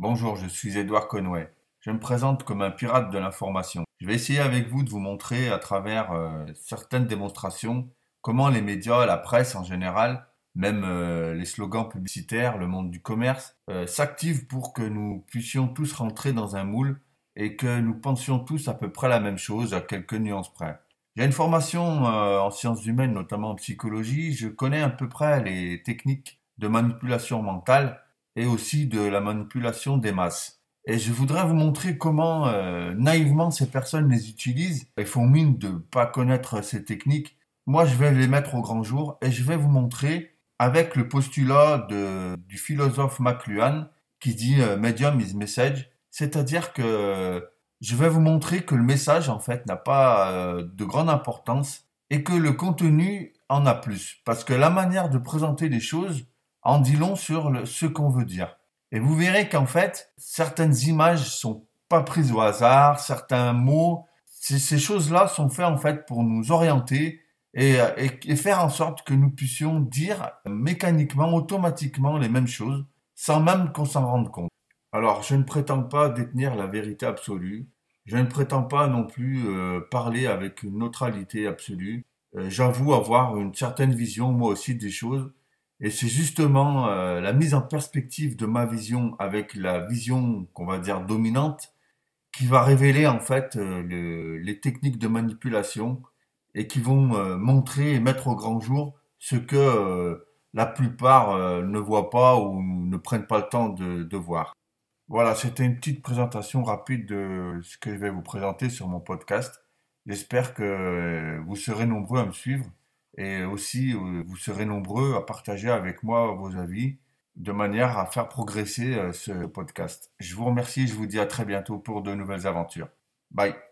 Bonjour, je suis Edouard Conway. Je me présente comme un pirate de l'information. Je vais essayer avec vous de vous montrer à travers euh, certaines démonstrations comment les médias, la presse en général, même euh, les slogans publicitaires, le monde du commerce, euh, s'activent pour que nous puissions tous rentrer dans un moule et que nous pensions tous à peu près la même chose, à quelques nuances près. J'ai une formation en sciences humaines, notamment en psychologie. Je connais à peu près les techniques de manipulation mentale et aussi de la manipulation des masses. Et je voudrais vous montrer comment euh, naïvement ces personnes les utilisent et font mine de ne pas connaître ces techniques. Moi, je vais les mettre au grand jour et je vais vous montrer avec le postulat du philosophe McLuhan qui dit euh, medium is message, c'est-à-dire que je vais vous montrer que le message en fait n'a pas euh, de grande importance et que le contenu en a plus parce que la manière de présenter les choses en dit long sur ce qu'on veut dire. Et vous verrez qu'en fait, certaines images sont pas prises au hasard, certains mots, ces, choses-là sont faites en fait pour nous orienter et, et, faire en sorte que nous puissions dire mécaniquement, automatiquement les mêmes choses, sans même qu'on s'en rende compte. Alors, je ne prétends pas détenir la vérité absolue, je ne prétends pas non plus euh, parler avec une neutralité absolue. Euh, j'avoue avoir une certaine vision, moi aussi, des choses, et c'est justement euh, la mise en perspective de ma vision avec la vision qu'on va dire dominante qui va révéler en fait euh, les techniques de manipulation et qui vont euh, montrer et mettre au grand jour ce que la plupart ne voient pas ou ne prennent pas le temps de, de voir. Voilà, c'était une petite présentation rapide de ce que je vais vous présenter sur mon podcast. J'espère que vous serez nombreux à me suivre et aussi, euh, vous serez nombreux à partager avec moi vos avis de manière à faire progresser euh, ce podcast. Je vous remercie, je vous dis à très bientôt pour de nouvelles aventures. Bye.